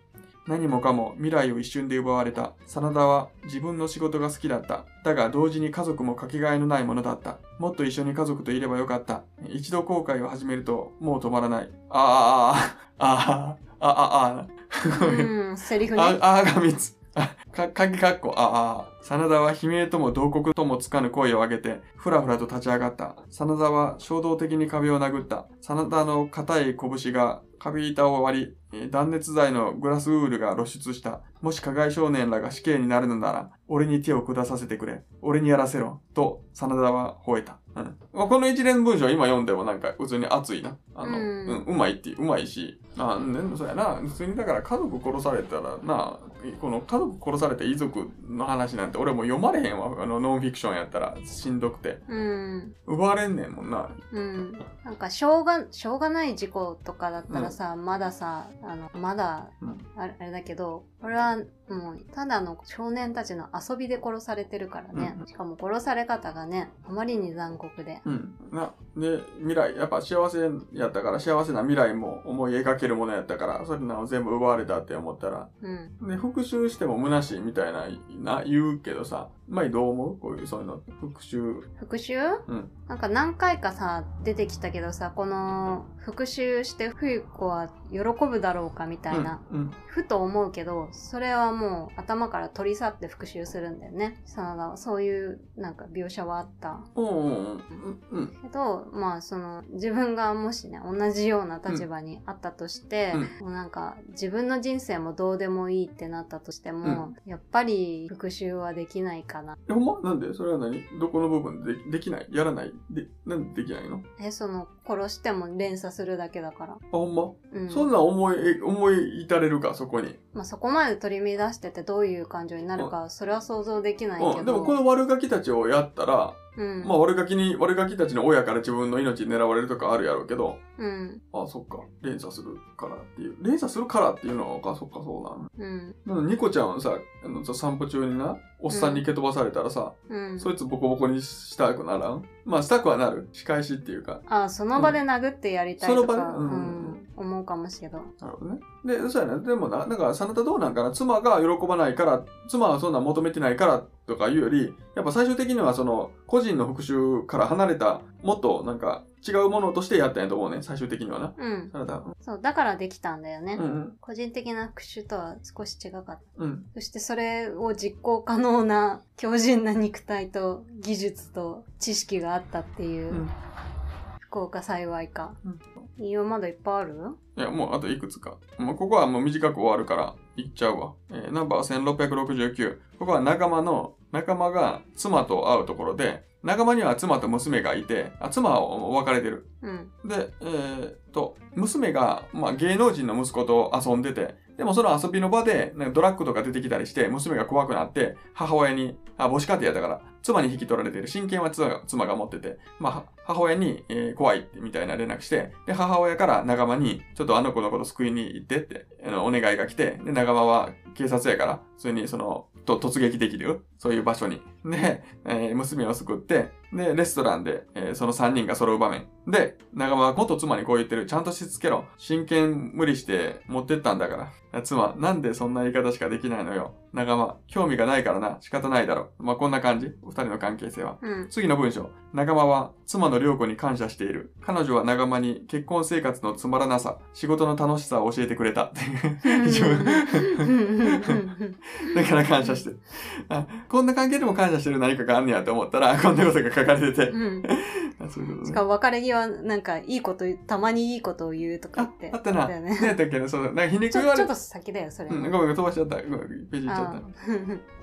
Speaker 2: 何もかも未来を一瞬で奪われた。真田は自分の仕事が好きだった。だが同時に家族もかけがえのないものだった。もっと一緒に家族といればよかった。一度後悔を始めるともう止まらない。ああ、ああ、ああ、ああ、あ
Speaker 1: うん。セリフ
Speaker 2: あ、
Speaker 1: ね。
Speaker 2: ああが三つ。あ、か、かぎかっこ、ああ。真田は悲鳴とも慟哭ともつかぬ声を上げて、ふらふらと立ち上がった。真田は衝動的に壁を殴った。真田の硬い拳が壁板を割り、えー断熱材のグラスウールが露出した。もし加害少年らが死刑になるのなら、俺に手を下させてくれ。俺にやらせろ。と、真田は吠えた。うん。まあこの一連文章今読んでもなんか普通に熱いな。あの、
Speaker 1: う
Speaker 2: うんん、うまいって、うまいし。あ、ね、そうやな。普通にだから家族殺されたらな、この家族殺された遺族の話なんて俺もう読まれへんわ。あの、ノンフィクションやったらしんどくて。
Speaker 1: うん。
Speaker 2: 奪われんねんもんな。
Speaker 1: うん。なんか、しょうが、しょうがない事故とかだったらさ、まださ、あの、まだあれだけど、これはもう、ただの少年たちの遊びで殺されてるからね。
Speaker 2: うん
Speaker 1: しかも殺され方がね、あまりに残酷で。
Speaker 2: うん。な。で、未来、やっぱ幸せやったから、幸せな未来も思い描けるものやったから、それなの全部奪われたって思ったら、
Speaker 1: うん。
Speaker 2: で、復讐しても虚しいみたいな、な、言うけどさ、まどう思う？こういう、そういうの。復讐。
Speaker 1: 復讐？
Speaker 2: うん。
Speaker 1: なんか何回かさ、出てきたけどさ、この、復讐して冬子は喜ぶだろうかみたいな、
Speaker 2: うん。うん。
Speaker 1: ふと思うけど、それはもう頭から取り去って復讐するんだよね。真田は。そういう、なんか描写はあった。
Speaker 2: うん。うん。うん。うん。
Speaker 1: けど、まあその自分がもしね、同じような立場にあったとして、もうなんか自分の人生もどうでもいいってなったとしても、やっぱり復讐はできないかな。
Speaker 2: え、ほんまなんでそれは何？どこの部分ででできない？やらない？で、なんでできないの？
Speaker 1: え、その殺しても連鎖するだけだから。
Speaker 2: あ、ほんま、
Speaker 1: うん。
Speaker 2: そんなん思い、え思い至れるか、そこに？
Speaker 1: まあそこまで取り乱しててどういう感情になるか、それは想像できないけど。
Speaker 2: うん。でもこの悪ガキたちをやったら、
Speaker 1: うん。
Speaker 2: まあ悪ガキに、悪ガキたちの親から自分の命狙われるとかあるやろうけど、
Speaker 1: うん。
Speaker 2: あ、そっか。連鎖するからっていう。連鎖するからっていうのは、あ、そっか、そうなの。
Speaker 1: うん。
Speaker 2: なんかニコちゃんはさ、あのさ散歩中にな、おっさんに蹴飛ばされたらさ、
Speaker 1: うん。
Speaker 2: そいつボコボコにしたくならん？まあしたくはなる。仕返しっていうか。
Speaker 1: あ、その場で殴ってやりたいとか、
Speaker 2: その場で？うん
Speaker 1: うん思うかもしれど。
Speaker 2: なるほどね。で、そうやね。でもな、なんか、真田どうなんかな？妻が喜ばないから、妻はそんなん求めてないからとかいうより、やっぱ最終的にはその、個人の復讐から離れた、もっとなんか、違うものとしてやったんやと思うね。最終的にはな。
Speaker 1: うん。
Speaker 2: 真田。
Speaker 1: そう、だからできたんだよね。
Speaker 2: うんうん。
Speaker 1: 個人的な復讐とは少し違かった。
Speaker 2: うん。
Speaker 1: そしてそれを実行可能な強靭な肉体と技術と知識があったっていう、
Speaker 2: うん
Speaker 1: 福岡幸いか。
Speaker 2: うん
Speaker 1: いいよ、まだいっぱいある？
Speaker 2: いや、もうあといくつか。もうここはもう短く終わるから、いっちゃうわ。えーナンバー1669。ここは仲間の、仲間が妻と会うところで、仲間には妻と娘がいて、あ妻は別れてる。
Speaker 1: うん。
Speaker 2: で、えーっと、娘が、まあ、芸能人の息子と遊んでて、でもその遊びの場で、なんかドラッグとか出てきたりして、娘が怖くなって、母親に、あ、母子家庭やったから、妻に引き取られてる。親権は妻が持ってて、まあ、母親に、えー怖いみたいな連絡して、で、母親から仲間に、ちょっとあの子のこと救いに行ってって、あの、お願いが来て、で、仲間は警察やから、普通にその、と突撃できる。そういう場所に。で、えー娘を救って、で、レストランで、えーその3人が揃う場面。で、長間は元妻にこう言ってる。ちゃんとしつけろ。真剣無理して持ってったんだから。妻、なんでそんな言い方しかできないのよ。長間、興味がないからな。仕方ないだろ。まあ、こんな感じ。二人の関係性は。
Speaker 1: うん。
Speaker 2: 次の文章。長間は妻の良子に感謝している。彼女は長間に結婚生活のつまらなさ、仕事の楽しさを教えてくれた。だから感謝してる。あ、こんな関係でも感謝してる何かがあんねやって思ったら、こんなことが書かれてて。
Speaker 1: うん。
Speaker 2: あそういうことね。
Speaker 1: しかも別れ際、なんか、いいこと言う、たまにいいことを言うとか
Speaker 2: あ
Speaker 1: 言って。、
Speaker 2: あったな。
Speaker 1: ね。
Speaker 2: やったっけな、そうだ。なんか皮肉言わ
Speaker 1: ょちょっと先だよ、それ。
Speaker 2: うん、ごめん、飛ばしちゃった。ごめん、ページいっちゃっ
Speaker 1: あ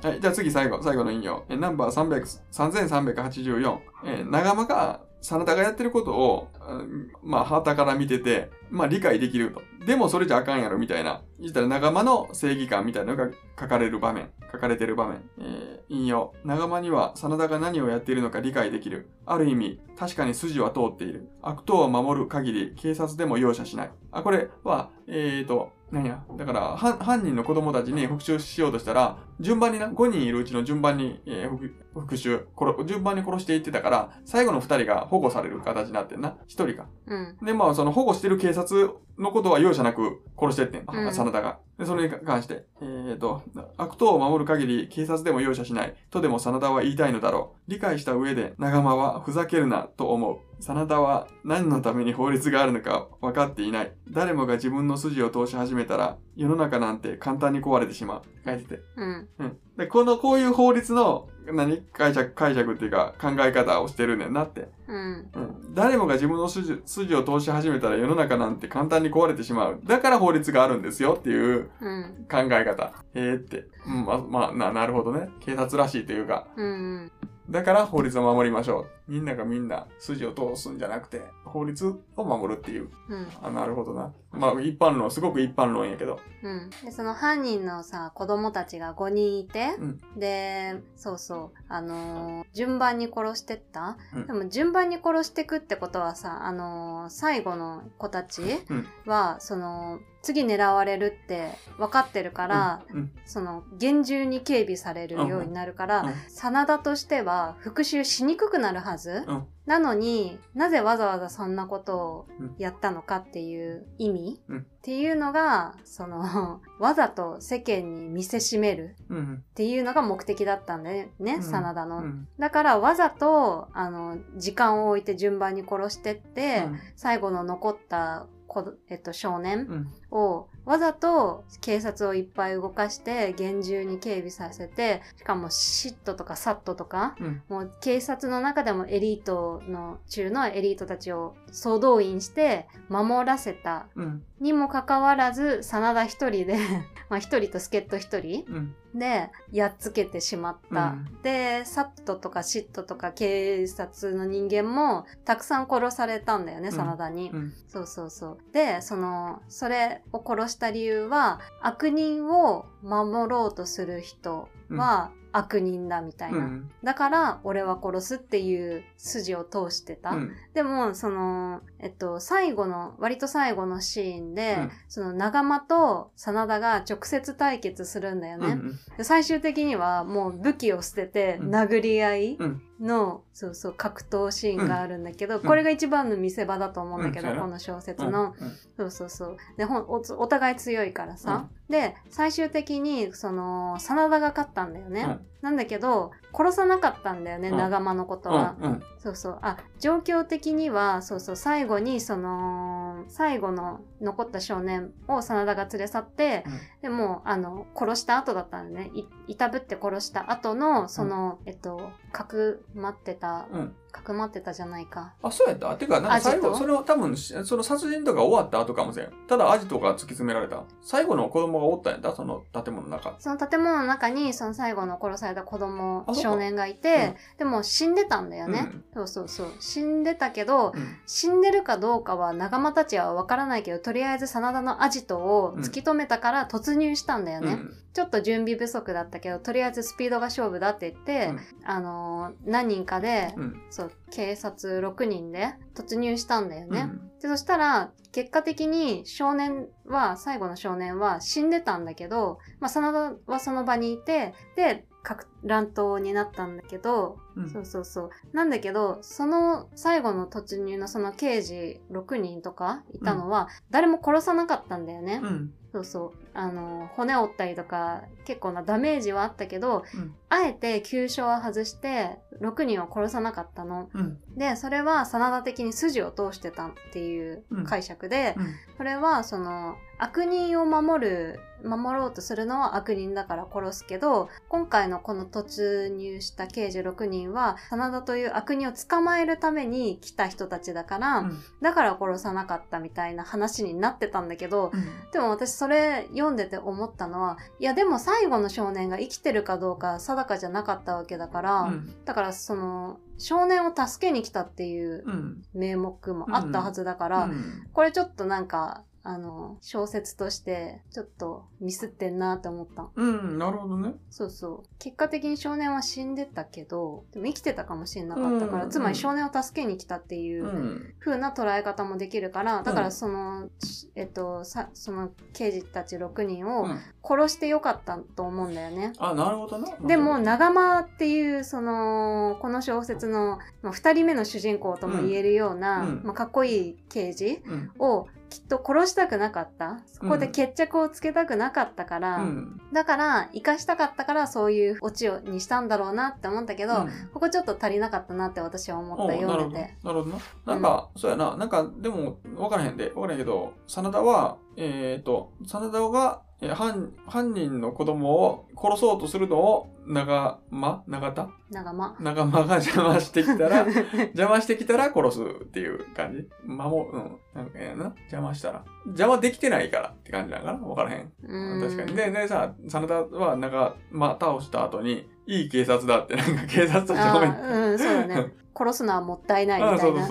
Speaker 2: た。はい、じゃあ次最後、最後の引用。えナンバー300 3384。えー長間が、真田がやってることを、うんまあ、旗から見てて、まあ、理解できると。でも、それじゃあかんやろ、みたいな。言ったら、長間の正義感みたいなのが書かれる場面。書かれている場面。えー引用。長間には、真田が何をやっているのか理解できる。ある意味、確かに筋は通っている。悪党を守る限り、警察でも容赦しない。あ、これは、えーと、何や。だから、は犯人の子供たちに復讐しようとしたら、順番にな、5人いるうちの順番に、えー復復讐、殺順番に殺していってたから、最後の2人が保護される形になってんな。1人か。
Speaker 1: うん。
Speaker 2: で、まあ、その保護してる警察のことは容赦なく殺してってん。
Speaker 1: うん
Speaker 2: 真田が。で、それに関して、えーと、悪党を守る限り警察でも容赦しない。とでも真田は言いたいのだろう。理解した上で、長間はふざけるなと思う。真田は何のために法律があるのか分かっていない。誰もが自分の筋を通し始めたら、世の中なんて簡単に壊れてしまう。書いてて。
Speaker 1: うん。
Speaker 2: うん。で、この、こういう法律の、何？解釈、解釈っていうか考え方をしてるねんなって。
Speaker 1: うん。
Speaker 2: うん。誰もが自分の筋筋を通し始めたら世の中なんて簡単に壊れてしまう。だから法律があるんですよっていう
Speaker 1: うん。
Speaker 2: 考え方。えーって。うん、ま、まあ、な、なるほどね。警察らしいというか。
Speaker 1: うん。
Speaker 2: だから法律を守りましょう。みんながみんな筋を通すんじゃなくて、法律を守るっていう。
Speaker 1: うん。
Speaker 2: あ、なるほどな。まあ、一般論、すごく一般論やけど。
Speaker 1: うん。で、その犯人のさ、子供たちが5人いて、
Speaker 2: うん。
Speaker 1: で、そうそう、あのー順番に殺してった、
Speaker 2: うん。
Speaker 1: でも順番に殺してくってことはさ、あのー最後の子たち
Speaker 2: うん。
Speaker 1: は、その、次狙われるって分かってるから、
Speaker 2: うん。
Speaker 1: その、厳重に警備されるようになるから、
Speaker 2: うん。うん。
Speaker 1: 真田としては復讐しにくくなるはず、
Speaker 2: うん
Speaker 1: なのになぜわざわざそんなことを
Speaker 2: うん
Speaker 1: やったのかっていう意味、
Speaker 2: うん
Speaker 1: っていうのが、その、わざと世間に見せしめる
Speaker 2: うん。
Speaker 1: っていうのが目的だったんだよね、
Speaker 2: うん
Speaker 1: 真田の。
Speaker 2: うん。
Speaker 1: だからわざと、あの、時間を置いて順番に殺してって、
Speaker 2: うん
Speaker 1: 最後の残った子、えっと、少年
Speaker 2: うん。
Speaker 1: をわざと警察をいっぱい動かして厳重に警備させてしかもシットとかサットとか
Speaker 2: うん。
Speaker 1: もう警察の中でもエリートの中のエリートたちを総動員して守らせた
Speaker 2: うん。
Speaker 1: にもかかわらず真田一人で まあ一人と助っ人一人
Speaker 2: うん。
Speaker 1: でやっつけてしまった、
Speaker 2: うん
Speaker 1: でサットとかシットとか警察の人間もたくさん殺されたんだよね
Speaker 2: うん
Speaker 1: 真田に、
Speaker 2: うん。
Speaker 1: そうそうそう。で、その、それを殺した理由は、悪人を守ろうとする人は悪人だみたいな。
Speaker 2: うん。
Speaker 1: だから、俺は殺すっていう筋を通してた。
Speaker 2: うん。
Speaker 1: でも、その、えっと、最後の、割と最後のシーンで、
Speaker 2: うん
Speaker 1: その、長間と真田が直接対決するんだよね。
Speaker 2: うん。
Speaker 1: で最終的には、もう武器を捨てて、
Speaker 2: うん
Speaker 1: 殴り合い
Speaker 2: うん
Speaker 1: の、そうそう、格闘シーンがあるんだけど、
Speaker 2: ん
Speaker 1: これが一番の見せ場だと思うんだけど、この小説
Speaker 2: うん。
Speaker 1: の。
Speaker 2: うん
Speaker 1: そうそうそう。で、ほんおお互い強いからさ。で、最終的に、その、真田が勝ったんだよね。
Speaker 2: うん
Speaker 1: なんだけど、殺さなかったんだよね、
Speaker 2: うん
Speaker 1: 長間のことは。
Speaker 2: うん。うん。
Speaker 1: そうそう。あ、状況的には、そうそう、最後に、その、最後の残った少年を真田が連れ去って、でも、あの、殺した後だったんだね。い、いたぶって殺した後の、その、えっと、かくまってた、
Speaker 2: うん。
Speaker 1: かくまってたじゃないか。
Speaker 2: あ、そうやった？てか、なんか最後、それを多分、しその殺人とか終わった後かもしれん。ただアジトが突き詰められた？最後の子供がおったんやった？その建物の中。
Speaker 1: その建物の中に、その最後の殺された子供、少年がいて、でも死んでたんだよね。
Speaker 2: うん
Speaker 1: そうそうそう。死んでたけど、
Speaker 2: うん。
Speaker 1: 死んでるかどうかは仲間たちはわからないけど、とりあえず真田のアジトを突き止めたから突入したんだよね。
Speaker 2: うん。
Speaker 1: ちょっと準備不足だったけど、とりあえずスピードが勝負だって言って、
Speaker 2: うん
Speaker 1: あのー何人かで、
Speaker 2: うん。
Speaker 1: そう、警察6人で突入したんだよね。
Speaker 2: うん
Speaker 1: で、そしたら、結果的に少年は、最後の少年は死んでたんだけど、まあ、真田はその場にいて、で、格乱闘になったんだけど、
Speaker 2: うん
Speaker 1: そうそうそう。なんだけど、その最後の突入のその刑事6人とかいたのは、誰も殺さなかったんだよね。
Speaker 2: うん。
Speaker 1: そうそう。あの、骨折ったりとか、結構なダメージはあったけど、
Speaker 2: うん
Speaker 1: あえて急所は外して、6人を殺さなかったの。
Speaker 2: うん。
Speaker 1: で、それは真田的に筋を通してたっていう解釈で、
Speaker 2: うん。
Speaker 1: それはその悪人を守る守ろうとするのは悪人だから殺すけど今回のこの突入した刑事6人は真田という悪人を捕まえるために来た人たちだから、
Speaker 2: うん
Speaker 1: だから殺さなかったみたいな話になってたんだけど
Speaker 2: うん
Speaker 1: でも私それ読んでて思ったのはいやでも最後の少年が生きてるかどうか定かじゃなかったわけだから、
Speaker 2: うん。
Speaker 1: だからその少年を助けに来たっていう
Speaker 2: うん。
Speaker 1: 名目もあったはずだから、
Speaker 2: うん。
Speaker 1: これちょっとなんか、あの、小説として、ちょっとミスってんなって思った。
Speaker 2: うん、なるほどね。
Speaker 1: そうそう。結果的に少年は死んでたけど、でも生きてたかもしれなかったから、
Speaker 2: うん
Speaker 1: つまり少年を助けに来たっていううん風な捉え方もできるから、だからその、しえっと、さ、その刑事たち6人を
Speaker 2: うん。
Speaker 1: 殺してよかったと思うんだよね。
Speaker 2: あ、なるほどな。
Speaker 1: でも、長間っていう、その、この小説の、まあ、2人目の主人公とも言えるような、
Speaker 2: うんうん
Speaker 1: まあ、かっこいい刑事
Speaker 2: うん。
Speaker 1: をきっと殺したくなかった？そこで決着をつけたくなかったから、
Speaker 2: うん。
Speaker 1: だから、生かしたかったからそういうオチをにしたんだろうなって思ったけど、
Speaker 2: うん
Speaker 1: ここちょっと足りなかったなって私は思った、
Speaker 2: おなるほど。
Speaker 1: 読んでて。
Speaker 2: なるほどな。なんか、そうやな。なんか、でも、わからへんで。わからへんけど、真田は、えっ、と、真田が、えー犯、犯人の子供を殺そうとするのを、長間？長田？
Speaker 1: 長間。
Speaker 2: 長間が邪魔してきたら、邪魔してきたら殺すっていう感じ？守る、うん。なんかやな。邪魔したら。邪魔できてないからって感じなんかなわからへん。
Speaker 1: うん
Speaker 2: 確かに。で、でさ、真田は、なんか、まあ、倒した後に、いい警察だって、なんか警察と
Speaker 1: あ
Speaker 2: 正面
Speaker 1: ーうん、そうだね。殺すのはもったいないみたいうな。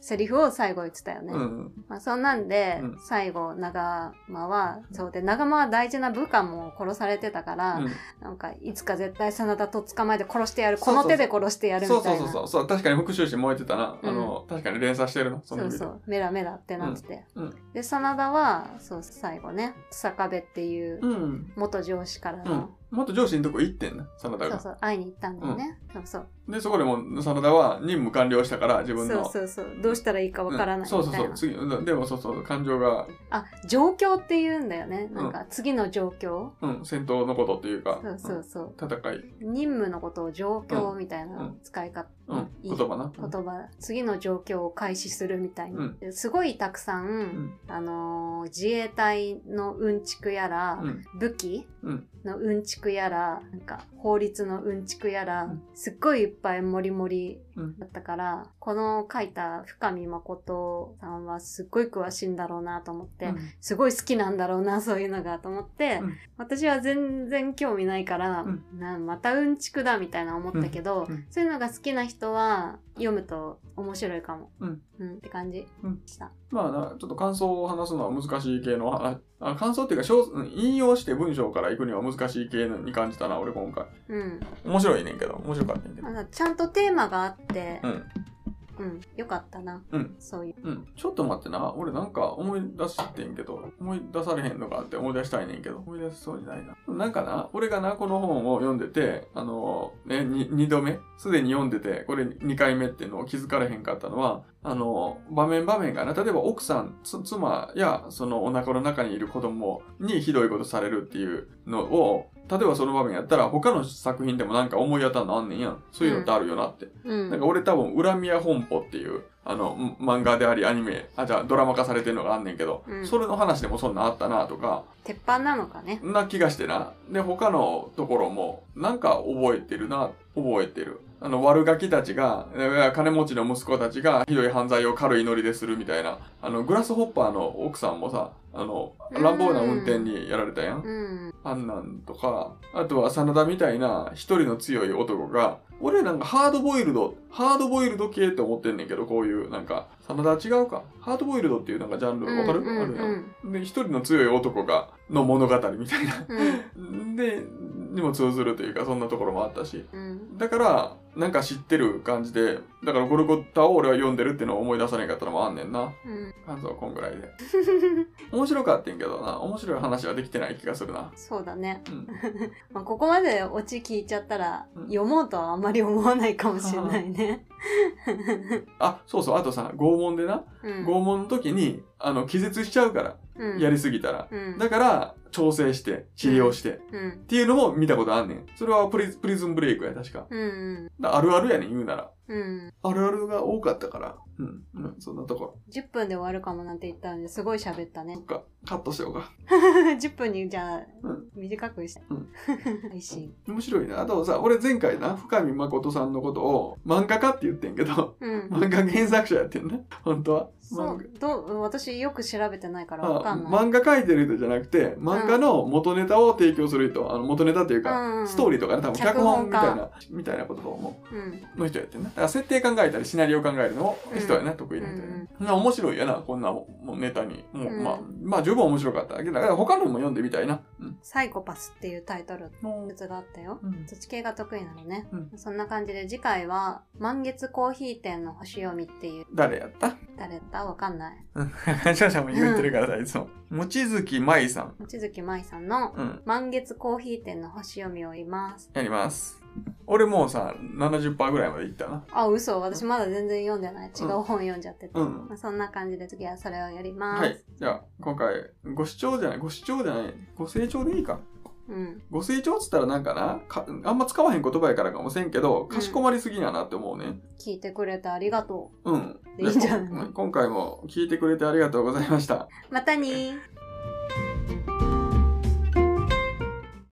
Speaker 1: セリフを最後言ってたよね。
Speaker 2: うん。
Speaker 1: まあ、そんなんで、
Speaker 2: うん
Speaker 1: 最後、長間は、そうで、長間は大事な部下も殺されてたから、
Speaker 2: うん
Speaker 1: なんか、いつか絶対真田と捕まえて殺してやる、この手で殺してやるみたいうな。
Speaker 2: そそうそう。そう確かに復讐心燃えてたな。
Speaker 1: うん
Speaker 2: あの、確かに連鎖してるの
Speaker 1: そうそう、メラメラってなってて。で、真田は、そう、最後ね、坂部っていう
Speaker 2: うん。
Speaker 1: 元上司から
Speaker 2: うん
Speaker 1: の、。
Speaker 2: もっと上司のとこ行ってんな、真田が。
Speaker 1: そうそう、会いに行ったんだよね。そうそう。
Speaker 2: で、そこでも、真田は任務完了したから、自分
Speaker 1: そう
Speaker 2: の。
Speaker 1: そうそう。どうしたらいいかわからないみたいな。
Speaker 2: うんそうそうそう。次、うんでもそうそう、感情が、
Speaker 1: あ、状況って言うんだよね。なんか、次の状況。
Speaker 2: うん、戦闘のことっていうか、
Speaker 1: そうそうそう。
Speaker 2: うん戦い、
Speaker 1: 任務のことを状況みたいな使い方、
Speaker 2: うん、言葉な。
Speaker 1: 言葉。次の状況を開始するみたいな、
Speaker 2: うん。
Speaker 1: ですごいたくさん、
Speaker 2: ん。
Speaker 1: あのー自衛隊のうんちくやら、
Speaker 2: うん、
Speaker 1: 武器
Speaker 2: うん、
Speaker 1: のうんちくやらなんか法律のうんちくやら、
Speaker 2: うん。
Speaker 1: すっごいいっぱいもりもり
Speaker 2: うん。
Speaker 1: だったからこの書いた深見誠さんはすっごい詳しいんだろうなと思って、
Speaker 2: うん。
Speaker 1: すごい好きなんだろうな そういうのがと思って、
Speaker 2: うん。
Speaker 1: 私は全然興味ないから、
Speaker 2: うん。
Speaker 1: なまたうんちくだみたいな思ったけど、そういうのが好きな人は読むと面白いかも、
Speaker 2: うん。
Speaker 1: って感じ
Speaker 2: うん。
Speaker 1: した、
Speaker 2: まあな、ちょっと感想を話すのは難しい系の、ああ感想っていうか小、うん引用して文章から行くには難しい系のに感じたな、俺今回。
Speaker 1: うん。
Speaker 2: 面白いねんけど、面白かったんやけど。
Speaker 1: まあちゃんとテーマがあって
Speaker 2: うん、
Speaker 1: うん、よかったな、
Speaker 2: うん。
Speaker 1: そういう。
Speaker 2: うん。ちょっと待ってな、俺なんか思い出してんけど、思い出されへんのかって思い出したいねんけど、思い出しそうにないな。なんかな、俺がな、この本を読んでて、あの、ね、に二度目？すでに読んでて、これ2回目っていうのを気づかれへんかったのは、あの、場面場面がな、例えば奥さん、つ妻や、そのお腹の中にいる子供にひどいことされるっていうのを、例えばその場面やったら、他の作品でもなんか思い当たるのあんねんやん。そういうのってあるよなって。
Speaker 1: うん
Speaker 2: なんか俺多分、恨みや本舗っていう、あの、ん漫画でありアニメ、あ、じゃあドラマ化されてるのがあんねんけど、
Speaker 1: うん
Speaker 2: それの話でもそんなんあったなとか、
Speaker 1: 鉄板なのかね
Speaker 2: な気がしてな。で、他のところも、なんか覚えてるな、覚えてる。あの、悪ガキたちが、金持ちの息子たちがひどい犯罪を軽いノリでするみたいな。あの、グラスホッパーの奥さんもさ、あの、乱暴な運転にやられたやん。
Speaker 1: うん
Speaker 2: あんなんとか、あとは真田みたいな一人の強い男が、俺なんかハードボイルド、ハードボイルド系って思ってんねんけど、こういうなんか、真田は違うか？ハードボイルドっていうなんかジャンルわかる、あるやん。で、一人の強い男が、の物語みたいな。
Speaker 1: うん
Speaker 2: で、にも通ずるというか、そんなところもあったし。
Speaker 1: うん
Speaker 2: だから、なんか知ってる感じで、だからゴルゴッタを俺は読んでるっていうのを思い出さなかったのもあんねんな。
Speaker 1: うん。
Speaker 2: 感想はこんぐらいで。面白かったんけどな。面白い話はできてない気がするな。
Speaker 1: そうだね。
Speaker 2: うん。
Speaker 1: まあ、ここまでオチ聞いちゃったら、
Speaker 2: うん
Speaker 1: 読もうとはあんまり思わないかもしれないね。
Speaker 2: あ、そうそう。あとさ、拷問でな。
Speaker 1: うん。
Speaker 2: 拷問の時に、あの、気絶しちゃうから。
Speaker 1: うん
Speaker 2: やりすぎたら。
Speaker 1: うん。
Speaker 2: だから、調整して、治療して。
Speaker 1: うん。
Speaker 2: っていうのも見たことあんねん。それはプリプリズンブレイクや、確か。
Speaker 1: うんうん。
Speaker 2: だあるあるやねん、言うなら。
Speaker 1: うん。
Speaker 2: あるあるが多かったから。うん。うん、そんなところ。
Speaker 1: 10分で終わるかもなんて言ったのですごい喋ったね
Speaker 2: そっ。か、カットしようか。
Speaker 1: 10分にじゃあ、
Speaker 2: うん
Speaker 1: 短くして。
Speaker 2: うん
Speaker 1: 配信。
Speaker 2: 面白いな。あとさ、俺前回な、深見誠さんのことを漫画家って言ってんけど、
Speaker 1: うん。
Speaker 2: 漫画原作者やってんな。本当は。漫
Speaker 1: そう、どう、私よく調べてないから
Speaker 2: 画あ
Speaker 1: わかんない。
Speaker 2: 漫画描いてる人じゃなくて、漫画の元ネタを提供する人、あの元ネタっていうか、
Speaker 1: うんうん
Speaker 2: ストーリーとかね、多分脚
Speaker 1: 脚
Speaker 2: 本みたいな、みたいなことと思
Speaker 1: うん。
Speaker 2: う。の人やってんな。だから設定考えたり、シナリオ考えるの人やな、得意な人やね。な面白いやな、こんなもうネタに。もう、
Speaker 1: うん
Speaker 2: まあ、まあ十分面白かった。だけど、だから他のも読んでみたいな。うん。
Speaker 1: サイコパスっていうタイトル
Speaker 2: も
Speaker 1: 物があったよ。
Speaker 2: うん。
Speaker 1: そっち系が得意なのね。
Speaker 2: うん
Speaker 1: そんな感じで次回は、満月コーヒー店の星読みっていう、
Speaker 2: 誰やった？
Speaker 1: 誰だわかんない。
Speaker 2: うん。感謝者も言ってるからさ、いつも。望月舞さん。
Speaker 1: 望月舞さんの
Speaker 2: うん。
Speaker 1: 満月コーヒー店の星読みを言います。
Speaker 2: やります。俺もうさ、70%ぐらいまでいったな。
Speaker 1: あ、嘘。私まだ全然読んでない。違う本読んじゃってて。
Speaker 2: うん
Speaker 1: まあ、そんな感じで次はそれをやります。
Speaker 2: はい。じゃあ、今回、ご視聴じゃない、ご視聴じゃない、ご清聴でいいか。
Speaker 1: うん。
Speaker 2: ご清聴っつったらなんかなか、あんま使わへん言葉やからかもしれんけど、かしこまりすぎやなって思うね。
Speaker 1: 聞いてくれてありがと
Speaker 2: うん。
Speaker 1: いいんじゃない
Speaker 2: 今回も聞いてくれてありがとうございました。
Speaker 1: う。またにー。